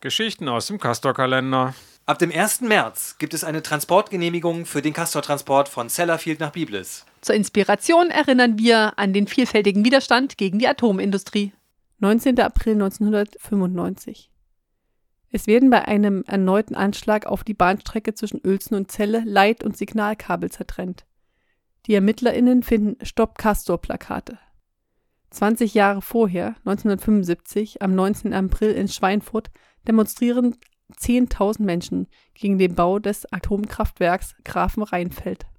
Geschichten aus dem Castor-Kalender. Ab dem 1. März gibt es eine Transportgenehmigung für den Castor-Transport von Sellafield nach Biblis. Zur Inspiration erinnern wir an den vielfältigen Widerstand gegen die Atomindustrie. 19. April 1995. Es werden bei einem erneuten Anschlag auf die Bahnstrecke zwischen Uelzen und Celle Leit- und Signalkabel zertrennt. Die ErmittlerInnen finden Stopp Castor-Plakate. 20 Jahre vorher, 1975, am 19. April in Schweinfurt, demonstrieren 10.000 Menschen gegen den Bau des Atomkraftwerks Grafenrheinfeld